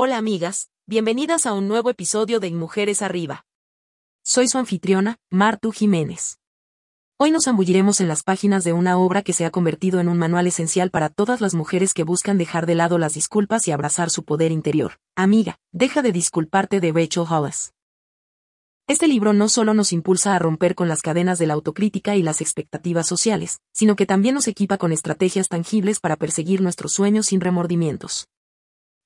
Hola amigas, bienvenidas a un nuevo episodio de Mujeres Arriba. Soy su anfitriona, Martu Jiménez. Hoy nos zambulliremos en las páginas de una obra que se ha convertido en un manual esencial para todas las mujeres que buscan dejar de lado las disculpas y abrazar su poder interior. Amiga, deja de disculparte de Rachel Hollis. Este libro no solo nos impulsa a romper con las cadenas de la autocrítica y las expectativas sociales, sino que también nos equipa con estrategias tangibles para perseguir nuestros sueños sin remordimientos.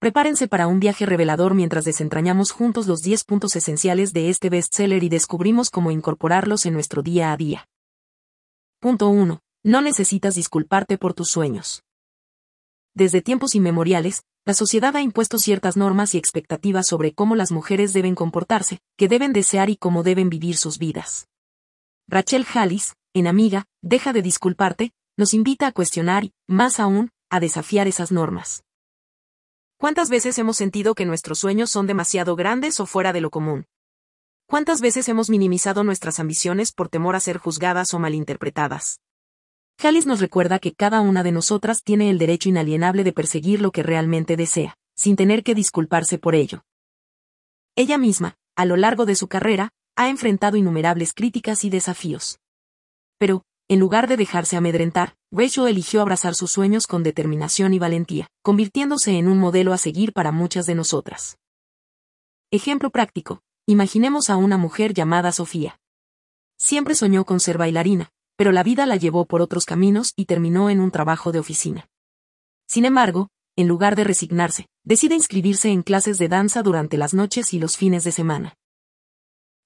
Prepárense para un viaje revelador mientras desentrañamos juntos los 10 puntos esenciales de este bestseller y descubrimos cómo incorporarlos en nuestro día a día. Punto 1. No necesitas disculparte por tus sueños. Desde tiempos inmemoriales, la sociedad ha impuesto ciertas normas y expectativas sobre cómo las mujeres deben comportarse, qué deben desear y cómo deben vivir sus vidas. Rachel Hallis, en Amiga, Deja de disculparte, nos invita a cuestionar y, más aún, a desafiar esas normas. ¿Cuántas veces hemos sentido que nuestros sueños son demasiado grandes o fuera de lo común? ¿Cuántas veces hemos minimizado nuestras ambiciones por temor a ser juzgadas o malinterpretadas? Jalis nos recuerda que cada una de nosotras tiene el derecho inalienable de perseguir lo que realmente desea, sin tener que disculparse por ello. Ella misma, a lo largo de su carrera, ha enfrentado innumerables críticas y desafíos. Pero, en lugar de dejarse amedrentar, Rachel eligió abrazar sus sueños con determinación y valentía, convirtiéndose en un modelo a seguir para muchas de nosotras. Ejemplo práctico. Imaginemos a una mujer llamada Sofía. Siempre soñó con ser bailarina, pero la vida la llevó por otros caminos y terminó en un trabajo de oficina. Sin embargo, en lugar de resignarse, decide inscribirse en clases de danza durante las noches y los fines de semana.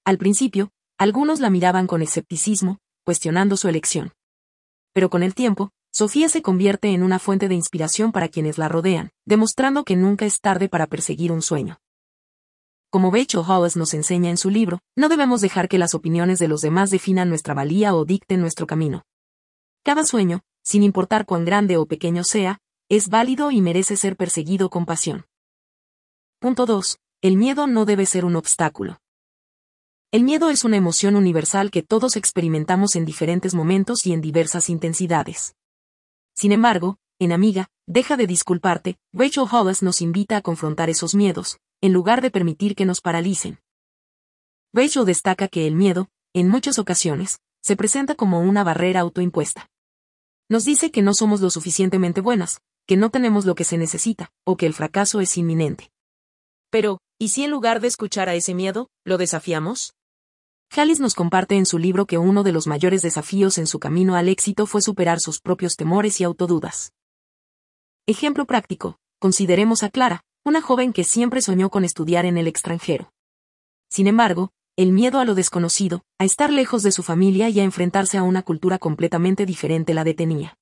Al principio, algunos la miraban con escepticismo, cuestionando su elección. Pero con el tiempo, Sofía se convierte en una fuente de inspiración para quienes la rodean, demostrando que nunca es tarde para perseguir un sueño. Como Rachel Hollis nos enseña en su libro, no debemos dejar que las opiniones de los demás definan nuestra valía o dicten nuestro camino. Cada sueño, sin importar cuán grande o pequeño sea, es válido y merece ser perseguido con pasión. Punto 2. El miedo no debe ser un obstáculo. El miedo es una emoción universal que todos experimentamos en diferentes momentos y en diversas intensidades. Sin embargo, en Amiga, deja de disculparte, Rachel Hollis nos invita a confrontar esos miedos, en lugar de permitir que nos paralicen. Rachel destaca que el miedo, en muchas ocasiones, se presenta como una barrera autoimpuesta. Nos dice que no somos lo suficientemente buenas, que no tenemos lo que se necesita, o que el fracaso es inminente. Pero, ¿y si en lugar de escuchar a ese miedo, lo desafiamos? Hallis nos comparte en su libro que uno de los mayores desafíos en su camino al éxito fue superar sus propios temores y autodudas. Ejemplo práctico, consideremos a Clara, una joven que siempre soñó con estudiar en el extranjero. Sin embargo, el miedo a lo desconocido, a estar lejos de su familia y a enfrentarse a una cultura completamente diferente la detenía.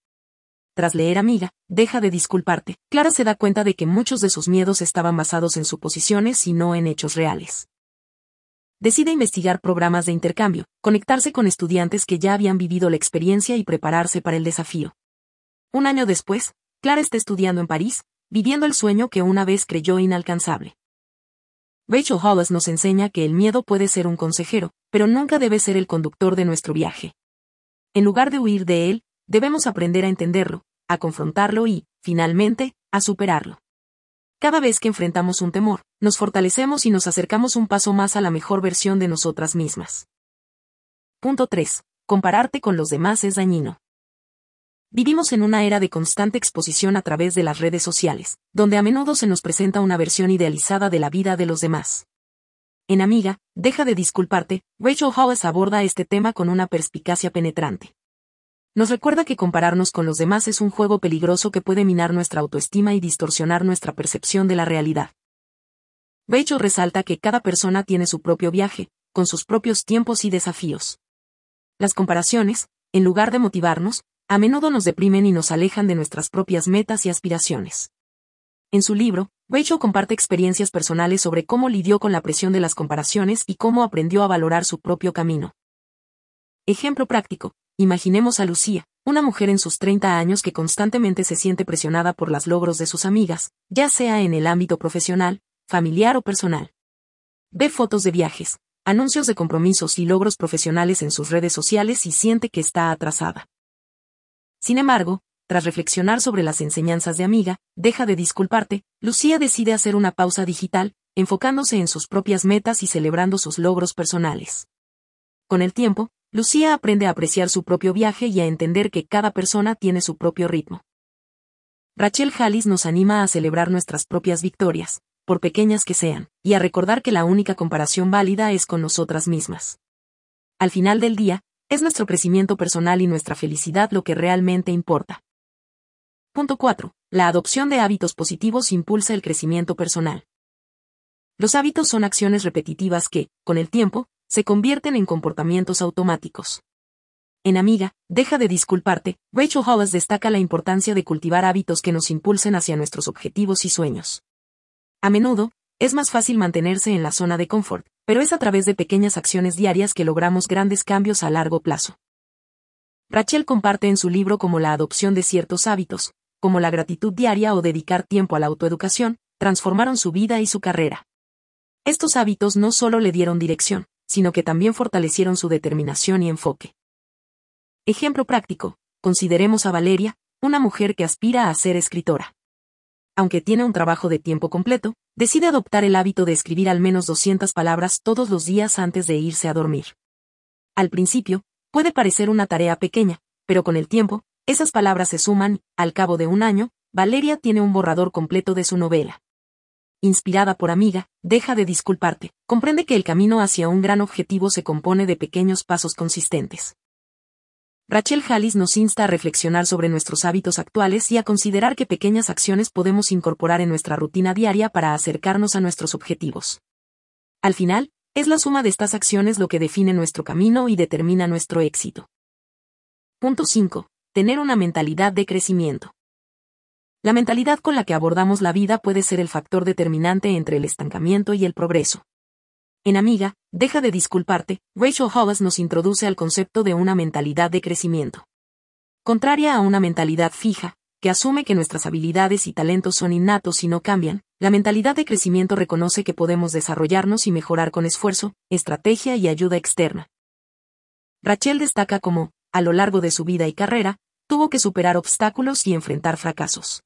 Tras leer Amiga, deja de disculparte, Clara se da cuenta de que muchos de sus miedos estaban basados en suposiciones y no en hechos reales. Decide investigar programas de intercambio, conectarse con estudiantes que ya habían vivido la experiencia y prepararse para el desafío. Un año después, Clara está estudiando en París, viviendo el sueño que una vez creyó inalcanzable. Rachel Hollis nos enseña que el miedo puede ser un consejero, pero nunca debe ser el conductor de nuestro viaje. En lugar de huir de él, debemos aprender a entenderlo, a confrontarlo y, finalmente, a superarlo. Cada vez que enfrentamos un temor, nos fortalecemos y nos acercamos un paso más a la mejor versión de nosotras mismas. Punto 3. Compararte con los demás es dañino. Vivimos en una era de constante exposición a través de las redes sociales, donde a menudo se nos presenta una versión idealizada de la vida de los demás. En Amiga, deja de disculparte, Rachel Hollis aborda este tema con una perspicacia penetrante. Nos recuerda que compararnos con los demás es un juego peligroso que puede minar nuestra autoestima y distorsionar nuestra percepción de la realidad. Rachel resalta que cada persona tiene su propio viaje, con sus propios tiempos y desafíos. Las comparaciones, en lugar de motivarnos, a menudo nos deprimen y nos alejan de nuestras propias metas y aspiraciones. En su libro, Rachel comparte experiencias personales sobre cómo lidió con la presión de las comparaciones y cómo aprendió a valorar su propio camino. Ejemplo práctico, imaginemos a Lucía, una mujer en sus 30 años que constantemente se siente presionada por los logros de sus amigas, ya sea en el ámbito profesional, familiar o personal. Ve fotos de viajes, anuncios de compromisos y logros profesionales en sus redes sociales y siente que está atrasada. Sin embargo, tras reflexionar sobre las enseñanzas de amiga, deja de disculparte, Lucía decide hacer una pausa digital, enfocándose en sus propias metas y celebrando sus logros personales. Con el tiempo, Lucía aprende a apreciar su propio viaje y a entender que cada persona tiene su propio ritmo. Rachel Hallis nos anima a celebrar nuestras propias victorias, por pequeñas que sean, y a recordar que la única comparación válida es con nosotras mismas. Al final del día, es nuestro crecimiento personal y nuestra felicidad lo que realmente importa. Punto 4. La adopción de hábitos positivos impulsa el crecimiento personal. Los hábitos son acciones repetitivas que, con el tiempo, se convierten en comportamientos automáticos. En Amiga, deja de disculparte, Rachel Hollis destaca la importancia de cultivar hábitos que nos impulsen hacia nuestros objetivos y sueños. A menudo, es más fácil mantenerse en la zona de confort, pero es a través de pequeñas acciones diarias que logramos grandes cambios a largo plazo. Rachel comparte en su libro cómo la adopción de ciertos hábitos, como la gratitud diaria o dedicar tiempo a la autoeducación, transformaron su vida y su carrera. Estos hábitos no solo le dieron dirección, sino que también fortalecieron su determinación y enfoque. Ejemplo práctico, consideremos a Valeria, una mujer que aspira a ser escritora. Aunque tiene un trabajo de tiempo completo, decide adoptar el hábito de escribir al menos 200 palabras todos los días antes de irse a dormir. Al principio, puede parecer una tarea pequeña, pero con el tiempo, esas palabras se suman, al cabo de un año, Valeria tiene un borrador completo de su novela inspirada por amiga, deja de disculparte, comprende que el camino hacia un gran objetivo se compone de pequeños pasos consistentes. Rachel Hallis nos insta a reflexionar sobre nuestros hábitos actuales y a considerar qué pequeñas acciones podemos incorporar en nuestra rutina diaria para acercarnos a nuestros objetivos. Al final, es la suma de estas acciones lo que define nuestro camino y determina nuestro éxito. Punto 5. Tener una mentalidad de crecimiento. La mentalidad con la que abordamos la vida puede ser el factor determinante entre el estancamiento y el progreso. En Amiga, deja de disculparte, Rachel Hollis nos introduce al concepto de una mentalidad de crecimiento. Contraria a una mentalidad fija, que asume que nuestras habilidades y talentos son innatos y no cambian, la mentalidad de crecimiento reconoce que podemos desarrollarnos y mejorar con esfuerzo, estrategia y ayuda externa. Rachel destaca como, a lo largo de su vida y carrera, tuvo que superar obstáculos y enfrentar fracasos.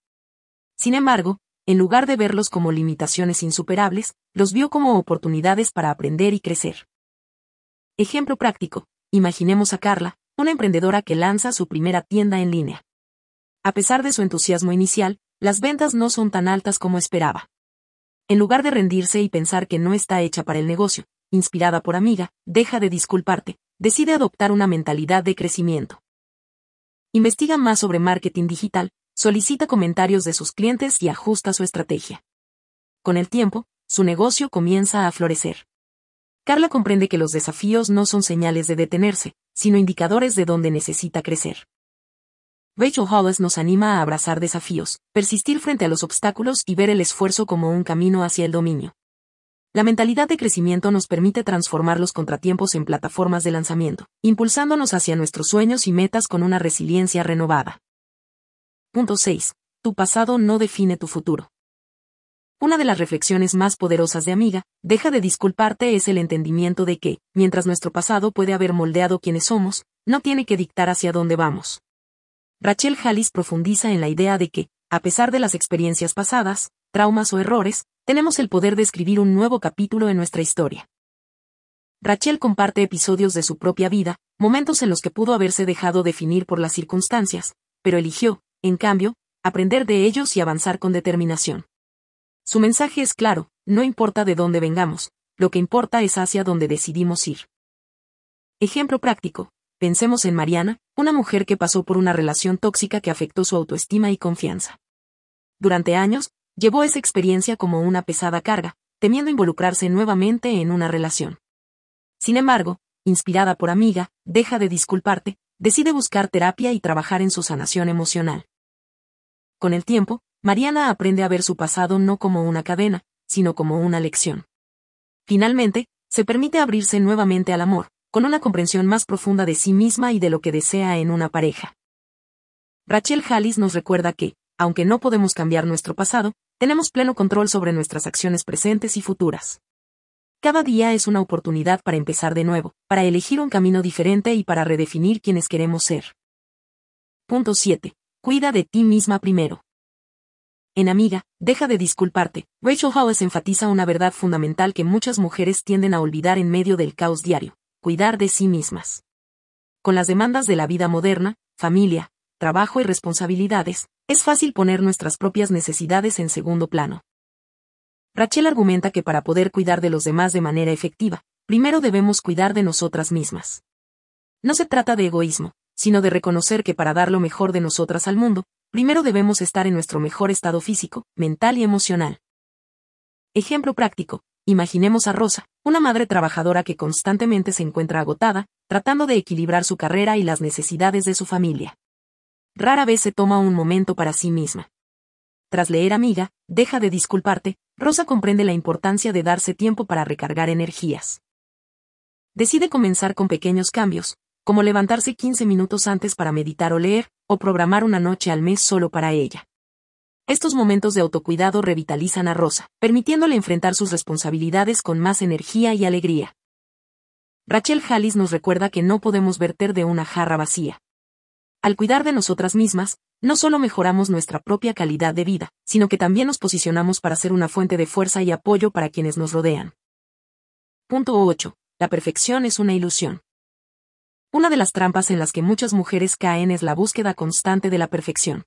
Sin embargo, en lugar de verlos como limitaciones insuperables, los vio como oportunidades para aprender y crecer. Ejemplo práctico, imaginemos a Carla, una emprendedora que lanza su primera tienda en línea. A pesar de su entusiasmo inicial, las ventas no son tan altas como esperaba. En lugar de rendirse y pensar que no está hecha para el negocio, inspirada por amiga, deja de disculparte, decide adoptar una mentalidad de crecimiento. Investiga más sobre marketing digital, solicita comentarios de sus clientes y ajusta su estrategia. Con el tiempo, su negocio comienza a florecer. Carla comprende que los desafíos no son señales de detenerse, sino indicadores de dónde necesita crecer. Rachel Hollis nos anima a abrazar desafíos, persistir frente a los obstáculos y ver el esfuerzo como un camino hacia el dominio. La mentalidad de crecimiento nos permite transformar los contratiempos en plataformas de lanzamiento, impulsándonos hacia nuestros sueños y metas con una resiliencia renovada. Punto 6. Tu pasado no define tu futuro. Una de las reflexiones más poderosas de Amiga, deja de disculparte es el entendimiento de que, mientras nuestro pasado puede haber moldeado quienes somos, no tiene que dictar hacia dónde vamos. Rachel Hallis profundiza en la idea de que, a pesar de las experiencias pasadas, traumas o errores, tenemos el poder de escribir un nuevo capítulo en nuestra historia. Rachel comparte episodios de su propia vida, momentos en los que pudo haberse dejado definir por las circunstancias, pero eligió, en cambio, aprender de ellos y avanzar con determinación. Su mensaje es claro, no importa de dónde vengamos, lo que importa es hacia dónde decidimos ir. Ejemplo práctico, pensemos en Mariana, una mujer que pasó por una relación tóxica que afectó su autoestima y confianza. Durante años, llevó esa experiencia como una pesada carga, temiendo involucrarse nuevamente en una relación. Sin embargo, inspirada por amiga, deja de disculparte, decide buscar terapia y trabajar en su sanación emocional. Con el tiempo, Mariana aprende a ver su pasado no como una cadena, sino como una lección. Finalmente, se permite abrirse nuevamente al amor, con una comprensión más profunda de sí misma y de lo que desea en una pareja. Rachel Hallis nos recuerda que, aunque no podemos cambiar nuestro pasado, tenemos pleno control sobre nuestras acciones presentes y futuras. Cada día es una oportunidad para empezar de nuevo, para elegir un camino diferente y para redefinir quienes queremos ser. Punto 7 cuida de ti misma primero. En Amiga, deja de disculparte. Rachel Hollis enfatiza una verdad fundamental que muchas mujeres tienden a olvidar en medio del caos diario, cuidar de sí mismas. Con las demandas de la vida moderna, familia, trabajo y responsabilidades, es fácil poner nuestras propias necesidades en segundo plano. Rachel argumenta que para poder cuidar de los demás de manera efectiva, primero debemos cuidar de nosotras mismas. No se trata de egoísmo, sino de reconocer que para dar lo mejor de nosotras al mundo, primero debemos estar en nuestro mejor estado físico, mental y emocional. Ejemplo práctico, imaginemos a Rosa, una madre trabajadora que constantemente se encuentra agotada, tratando de equilibrar su carrera y las necesidades de su familia. Rara vez se toma un momento para sí misma. Tras leer Amiga, deja de disculparte, Rosa comprende la importancia de darse tiempo para recargar energías. Decide comenzar con pequeños cambios, como levantarse 15 minutos antes para meditar o leer, o programar una noche al mes solo para ella. Estos momentos de autocuidado revitalizan a Rosa, permitiéndole enfrentar sus responsabilidades con más energía y alegría. Rachel Hallis nos recuerda que no podemos verter de una jarra vacía. Al cuidar de nosotras mismas, no solo mejoramos nuestra propia calidad de vida, sino que también nos posicionamos para ser una fuente de fuerza y apoyo para quienes nos rodean. Punto 8. La perfección es una ilusión. Una de las trampas en las que muchas mujeres caen es la búsqueda constante de la perfección.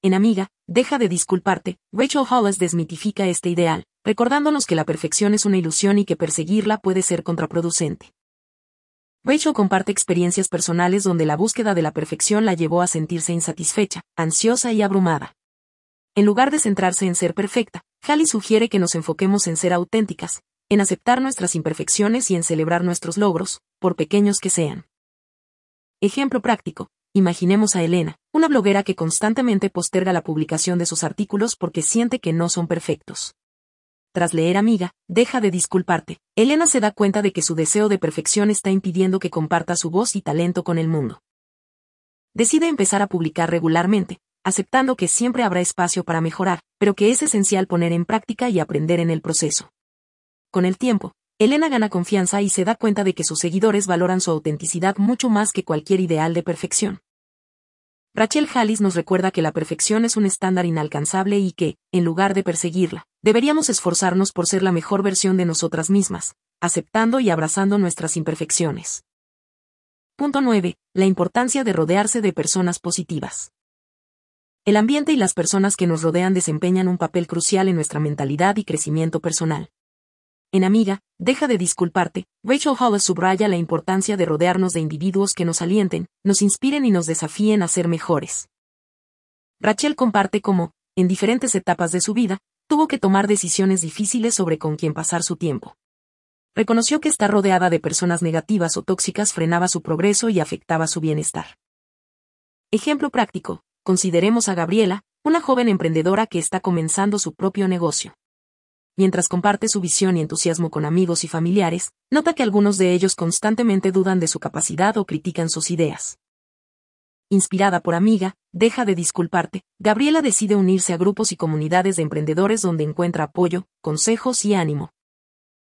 En Amiga, deja de disculparte, Rachel Hollis desmitifica este ideal, recordándonos que la perfección es una ilusión y que perseguirla puede ser contraproducente. Rachel comparte experiencias personales donde la búsqueda de la perfección la llevó a sentirse insatisfecha, ansiosa y abrumada. En lugar de centrarse en ser perfecta, Hallie sugiere que nos enfoquemos en ser auténticas, en aceptar nuestras imperfecciones y en celebrar nuestros logros, por pequeños que sean. Ejemplo práctico. Imaginemos a Elena, una bloguera que constantemente posterga la publicación de sus artículos porque siente que no son perfectos. Tras leer Amiga, deja de disculparte. Elena se da cuenta de que su deseo de perfección está impidiendo que comparta su voz y talento con el mundo. Decide empezar a publicar regularmente, aceptando que siempre habrá espacio para mejorar, pero que es esencial poner en práctica y aprender en el proceso. Con el tiempo, Elena gana confianza y se da cuenta de que sus seguidores valoran su autenticidad mucho más que cualquier ideal de perfección. Rachel Hallis nos recuerda que la perfección es un estándar inalcanzable y que, en lugar de perseguirla, deberíamos esforzarnos por ser la mejor versión de nosotras mismas, aceptando y abrazando nuestras imperfecciones. Punto 9. La importancia de rodearse de personas positivas. El ambiente y las personas que nos rodean desempeñan un papel crucial en nuestra mentalidad y crecimiento personal. En Amiga, deja de disculparte, Rachel Hollis subraya la importancia de rodearnos de individuos que nos alienten, nos inspiren y nos desafíen a ser mejores. Rachel comparte cómo, en diferentes etapas de su vida, tuvo que tomar decisiones difíciles sobre con quién pasar su tiempo. Reconoció que estar rodeada de personas negativas o tóxicas frenaba su progreso y afectaba su bienestar. Ejemplo práctico, consideremos a Gabriela, una joven emprendedora que está comenzando su propio negocio mientras comparte su visión y entusiasmo con amigos y familiares, nota que algunos de ellos constantemente dudan de su capacidad o critican sus ideas. Inspirada por amiga, deja de disculparte, Gabriela decide unirse a grupos y comunidades de emprendedores donde encuentra apoyo, consejos y ánimo.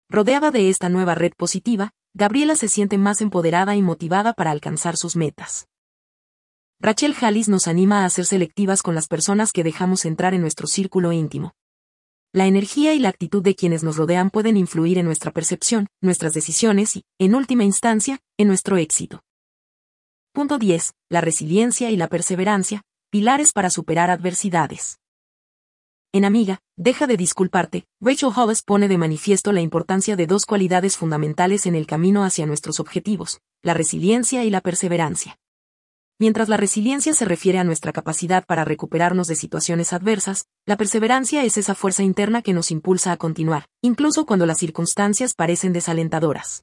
Rodeada de esta nueva red positiva, Gabriela se siente más empoderada y motivada para alcanzar sus metas. Rachel Hallis nos anima a ser selectivas con las personas que dejamos entrar en nuestro círculo íntimo. La energía y la actitud de quienes nos rodean pueden influir en nuestra percepción, nuestras decisiones y, en última instancia, en nuestro éxito. Punto 10. La resiliencia y la perseverancia, pilares para superar adversidades. En Amiga, deja de disculparte, Rachel Hollis pone de manifiesto la importancia de dos cualidades fundamentales en el camino hacia nuestros objetivos, la resiliencia y la perseverancia. Mientras la resiliencia se refiere a nuestra capacidad para recuperarnos de situaciones adversas, la perseverancia es esa fuerza interna que nos impulsa a continuar, incluso cuando las circunstancias parecen desalentadoras.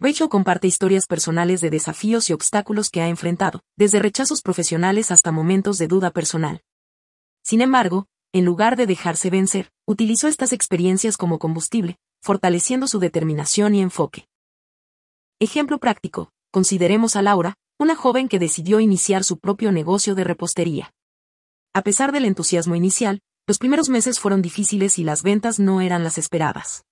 Rachel comparte historias personales de desafíos y obstáculos que ha enfrentado, desde rechazos profesionales hasta momentos de duda personal. Sin embargo, en lugar de dejarse vencer, utilizó estas experiencias como combustible, fortaleciendo su determinación y enfoque. Ejemplo práctico, consideremos a Laura, una joven que decidió iniciar su propio negocio de repostería. A pesar del entusiasmo inicial, los primeros meses fueron difíciles y las ventas no eran las esperadas.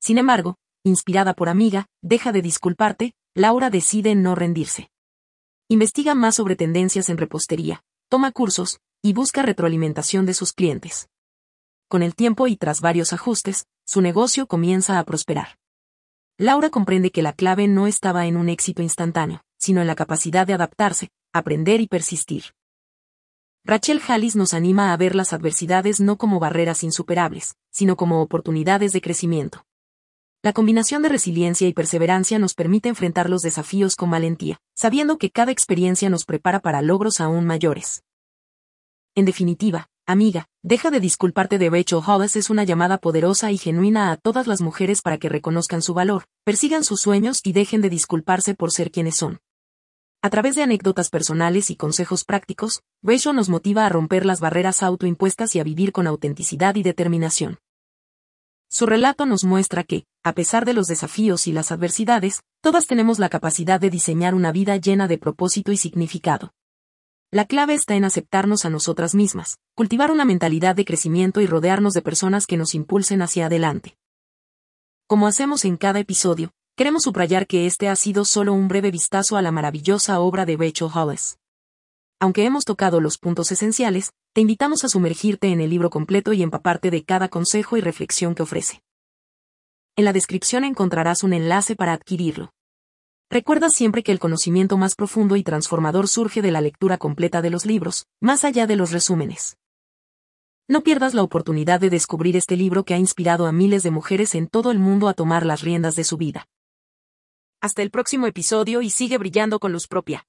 Sin embargo, inspirada por amiga, deja de disculparte, Laura decide no rendirse. Investiga más sobre tendencias en repostería, toma cursos, y busca retroalimentación de sus clientes. Con el tiempo y tras varios ajustes, su negocio comienza a prosperar. Laura comprende que la clave no estaba en un éxito instantáneo, sino en la capacidad de adaptarse, aprender y persistir. Rachel Hallis nos anima a ver las adversidades no como barreras insuperables, sino como oportunidades de crecimiento. La combinación de resiliencia y perseverancia nos permite enfrentar los desafíos con valentía, sabiendo que cada experiencia nos prepara para logros aún mayores. En definitiva, amiga, deja de disculparte de Rachel Hollis es una llamada poderosa y genuina a todas las mujeres para que reconozcan su valor, persigan sus sueños y dejen de disculparse por ser quienes son. A través de anécdotas personales y consejos prácticos, Rachel nos motiva a romper las barreras autoimpuestas y a vivir con autenticidad y determinación. Su relato nos muestra que, a pesar de los desafíos y las adversidades, todas tenemos la capacidad de diseñar una vida llena de propósito y significado. La clave está en aceptarnos a nosotras mismas, cultivar una mentalidad de crecimiento y rodearnos de personas que nos impulsen hacia adelante. Como hacemos en cada episodio, queremos subrayar que este ha sido solo un breve vistazo a la maravillosa obra de Rachel Hollis. Aunque hemos tocado los puntos esenciales, te invitamos a sumergirte en el libro completo y empaparte de cada consejo y reflexión que ofrece. En la descripción encontrarás un enlace para adquirirlo. Recuerda siempre que el conocimiento más profundo y transformador surge de la lectura completa de los libros, más allá de los resúmenes. No pierdas la oportunidad de descubrir este libro que ha inspirado a miles de mujeres en todo el mundo a tomar las riendas de su vida. Hasta el próximo episodio y sigue brillando con luz propia.